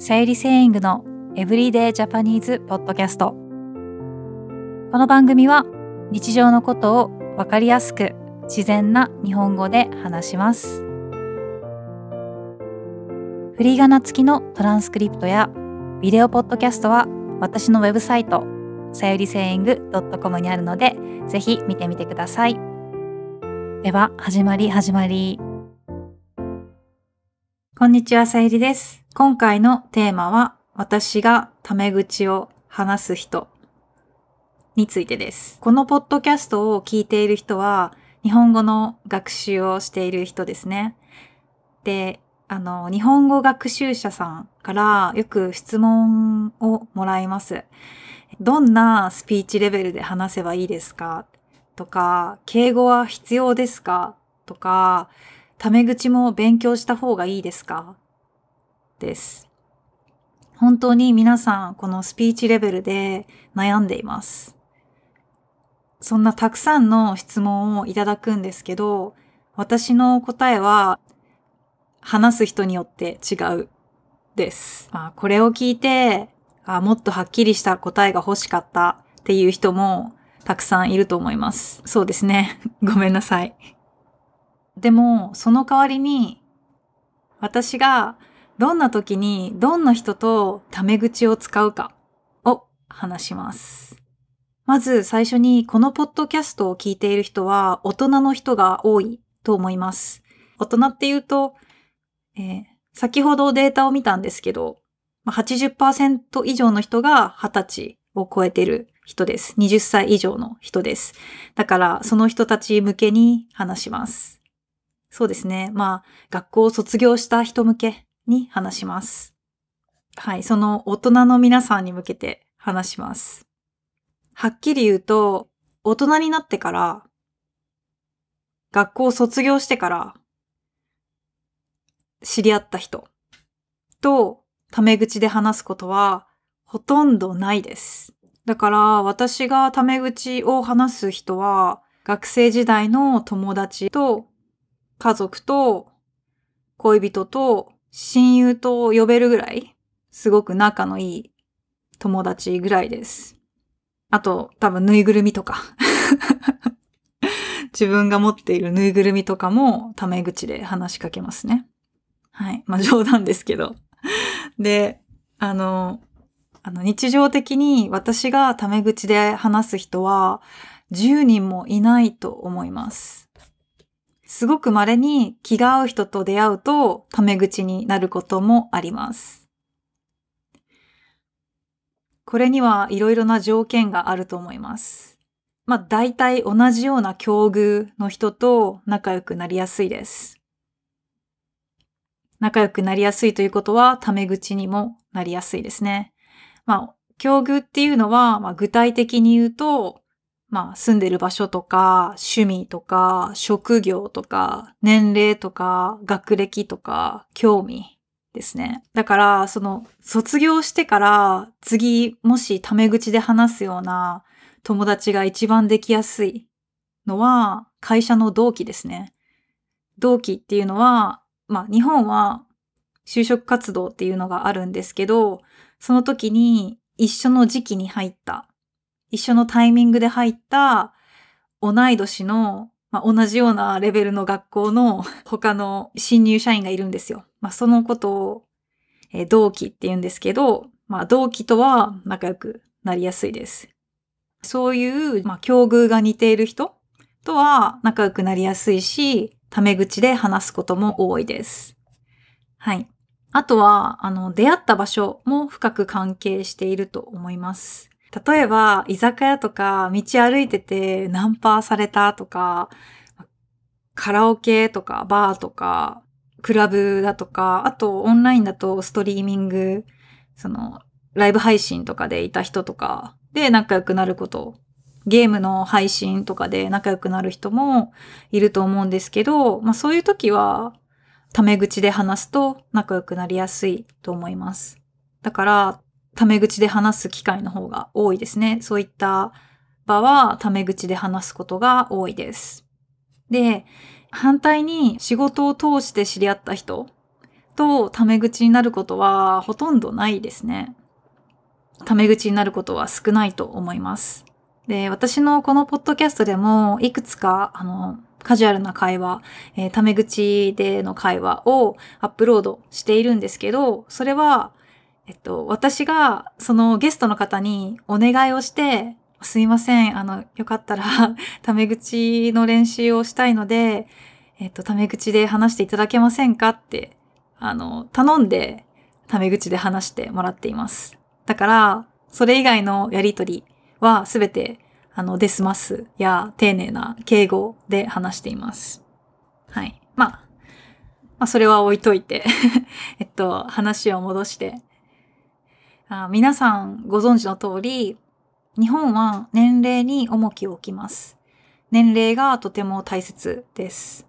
さゆりセイングのエブリデイジャパニーズポッドキャスト。この番組は日常のことをわかりやすく自然な日本語で話します。フリーガナ付きのトランスクリプトやビデオポッドキャストは私のウェブサイトさゆりセイング .com にあるのでぜひ見てみてください。では始まり始まり。こんにちはさゆりです。今回のテーマは私がタメ口を話す人についてです。このポッドキャストを聞いている人は日本語の学習をしている人ですね。であの、日本語学習者さんからよく質問をもらいます。どんなスピーチレベルで話せばいいですか？とか、敬語は必要ですか？とか、タメ口も勉強した方がいいですか？です。本当に皆さんこのスピーチレベルで悩んでいます。そんなたくさんの質問をいただくんですけど、私の答えは話す人によって違うです。まあ、これを聞いてあ、もっとはっきりした答えが欲しかったっていう人もたくさんいると思います。そうですね。ごめんなさい。でも、その代わりに、私がどんな時にどんな人とタメ口を使うかを話します。まず最初にこのポッドキャストを聞いている人は大人の人が多いと思います。大人って言うとえー、先ほどデータを見たんですけど、80%以上の人が20歳を超えてる人です。20歳以上の人です。だから、その人たち向けに話します。そうですね。まあ、学校を卒業した人向けに話します。はい、その大人の皆さんに向けて話します。はっきり言うと、大人になってから、学校を卒業してから知り合った人とタメ口で話すことはほとんどないです。だから私がタメ口を話す人は学生時代の友達と家族と恋人と親友と呼べるぐらいすごく仲のいい友達ぐらいです。あと多分ぬいぐるみとか 自分が持っているぬいぐるみとかもタメ口で話しかけますね。はい。まあ冗談ですけど。で、あの、あの日常的に私がタメ口で話す人は10人もいないと思います。すごく稀に気が合う人と出会うとタメ口になることもあります。これにはいろいろな条件があると思います。まあ大体同じような境遇の人と仲良くなりやすいです。仲良くなりやすいということは、タメ口にもなりやすいですね。まあ、境遇っていうのは、まあ、具体的に言うと、まあ、住んでる場所とか、趣味とか、職業とか、年齢とか、学歴とか、興味ですね。だから、その、卒業してから、次、もしタメ口で話すような友達が一番できやすいのは、会社の同期ですね。同期っていうのは、まあ日本は就職活動っていうのがあるんですけど、その時に一緒の時期に入った、一緒のタイミングで入った同い年の、まあ、同じようなレベルの学校の他の新入社員がいるんですよ。まあ、そのことを、えー、同期って言うんですけど、まあ、同期とは仲良くなりやすいです。そういう、まあ、境遇が似ている人とは仲良くなりやすいし、タメ口で話すことも多いです。はい。あとは、あの、出会った場所も深く関係していると思います。例えば、居酒屋とか、道歩いててナンパされたとか、カラオケとか、バーとか、クラブだとか、あとオンラインだとストリーミング、その、ライブ配信とかでいた人とかで仲良くなることゲームの配信とかで仲良くなる人もいると思うんですけど、まあそういう時は、タメ口で話すと仲良くなりやすいと思います。だから、タメ口で話す機会の方が多いですね。そういった場はタメ口で話すことが多いです。で、反対に仕事を通して知り合った人とタメ口になることはほとんどないですね。タメ口になることは少ないと思います。で、私のこのポッドキャストでもいくつか、あの、カジュアルな会話、えー、タメ口での会話をアップロードしているんですけど、それは、えっと、私がそのゲストの方にお願いをして、すいません、あの、よかったら タメ口の練習をしたいので、えっと、タメ口で話していただけませんかって、あの、頼んで、タメ口で話してもらっています。だから、それ以外のやりとりはすべて、あの、デスマスや丁寧な敬語で話しています。はい。まあ、まあ、それは置いといて えっと、話を戻してあ。皆さんご存知の通り、日本は年齢に重きを置きます。年齢がとても大切です。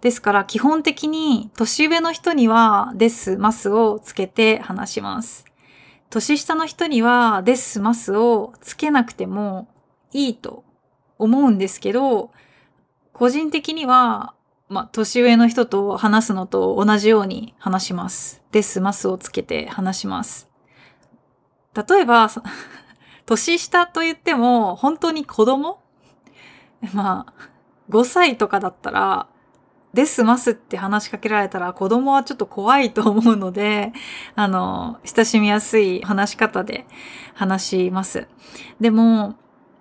ですから基本的に年上の人にはです、ますをつけて話します。年下の人にはです、ますをつけなくてもいいと思うんですけど、個人的には、まあ、年上の人と話すのと同じように話します。です、ますをつけて話します。例えば、年下と言っても、本当に子供？まあ、5歳とかだったら、ですますって話しかけられたら子供はちょっと怖いと思うので、あの、親しみやすい話し方で話します。でも、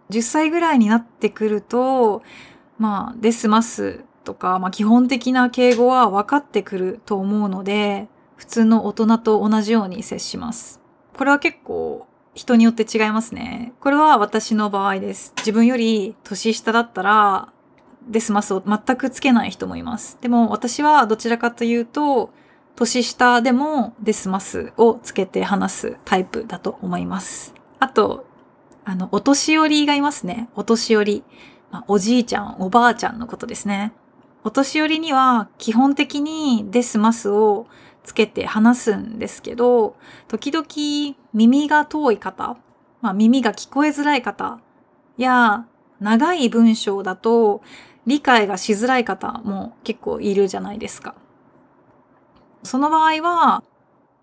10歳ぐらいになってくると、まあ、ですますとか、まあ基本的な敬語は分かってくると思うので、普通の大人と同じように接します。これは結構人によって違いますね。これは私の場合です。自分より年下だったら、デスマスを全くつけない人もいます。でも私はどちらかというと、年下でもデスマスをつけて話すタイプだと思います。あと、あの、お年寄りがいますね。お年寄り。まあ、おじいちゃん、おばあちゃんのことですね。お年寄りには基本的にデスマスをつけて話すんですけど、時々耳が遠い方、まあ、耳が聞こえづらい方や長い文章だと理解がしづらい方も結構いるじゃないですか。その場合は、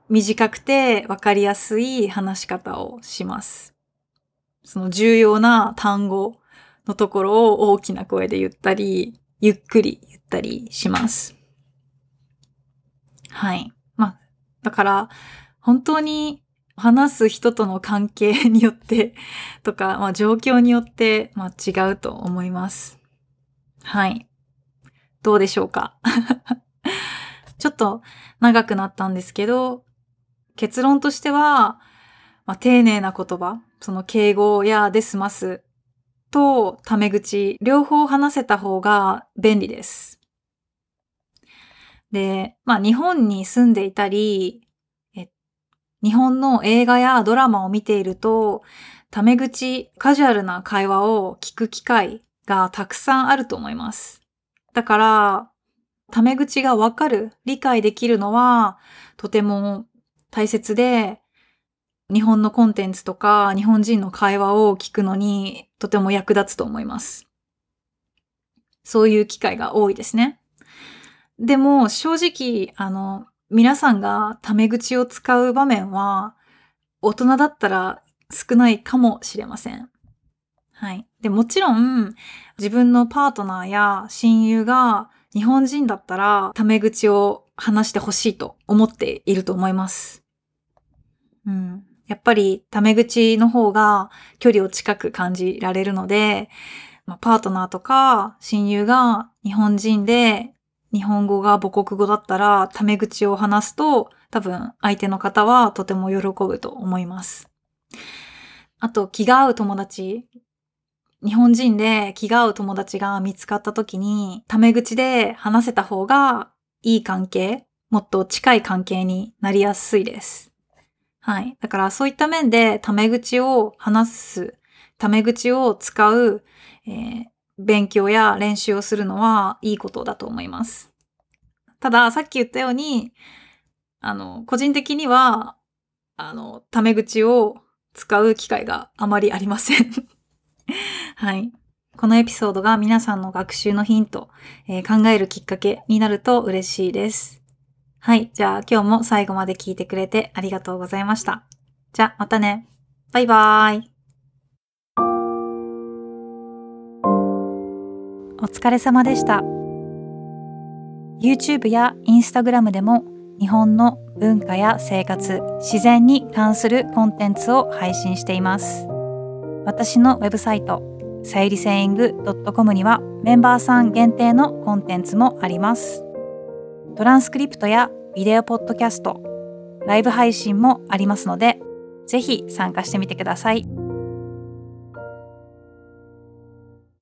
短くてわかりやすい話し方をします。その重要な単語のところを大きな声で言ったり、ゆっくり言ったりします。はい。だから、本当に話す人との関係によって とか、まあ状況によって、まあ違うと思います。はい。どうでしょうか？ちょっと長くなったんですけど、結論としては、まあ、丁寧な言葉、その敬語やデスマスとタメ口、両方話せた方が便利です。で、まあ日本に住んでいたり、え日本の映画やドラマを見ていると、タメ口、カジュアルな会話を聞く機会がたくさんあると思います。だから、タメ口がわかる、理解できるのはとても大切で、日本のコンテンツとか日本人の会話を聞くのにとても役立つと思います。そういう機会が多いですね。でも正直、あの、皆さんがタメ口を使う場面は大人だったら少ないかもしれません。はい。で、もちろん、自分のパートナーや親友が日本人だったら、タメ口を話してほしいと思っていると思います。うん。やっぱり、タメ口の方が距離を近く感じられるので、まあ、パートナーとか親友が日本人で日本語が母国語だったら、タメ口を話すと、多分相手の方はとても喜ぶと思います。あと、気が合う友達日本人で気が合う友達が見つかった時に、タメ口で話せた方がいい関係、もっと近い関係になりやすいです。はい。だからそういった面でタメ口を話す、タメ口を使う、えー、勉強や練習をするのはいいことだと思います。ただ、さっき言ったように、あの、個人的には、あの、タメ口を使う機会があまりありません はい。このエピソードが皆さんの学習のヒント、えー、考えるきっかけになると嬉しいです。はい。じゃあ今日も最後まで聞いてくれてありがとうございました。じゃあまたね。バイバーイ。お疲れ様でした。YouTube や Instagram でも日本の文化や生活、自然に関するコンテンツを配信しています。私のウェブサイト、さゆりセイング .com にはメンバーさん限定のコンテンツもあります。トランスクリプトやビデオポッドキャスト、ライブ配信もありますので、ぜひ参加してみてください。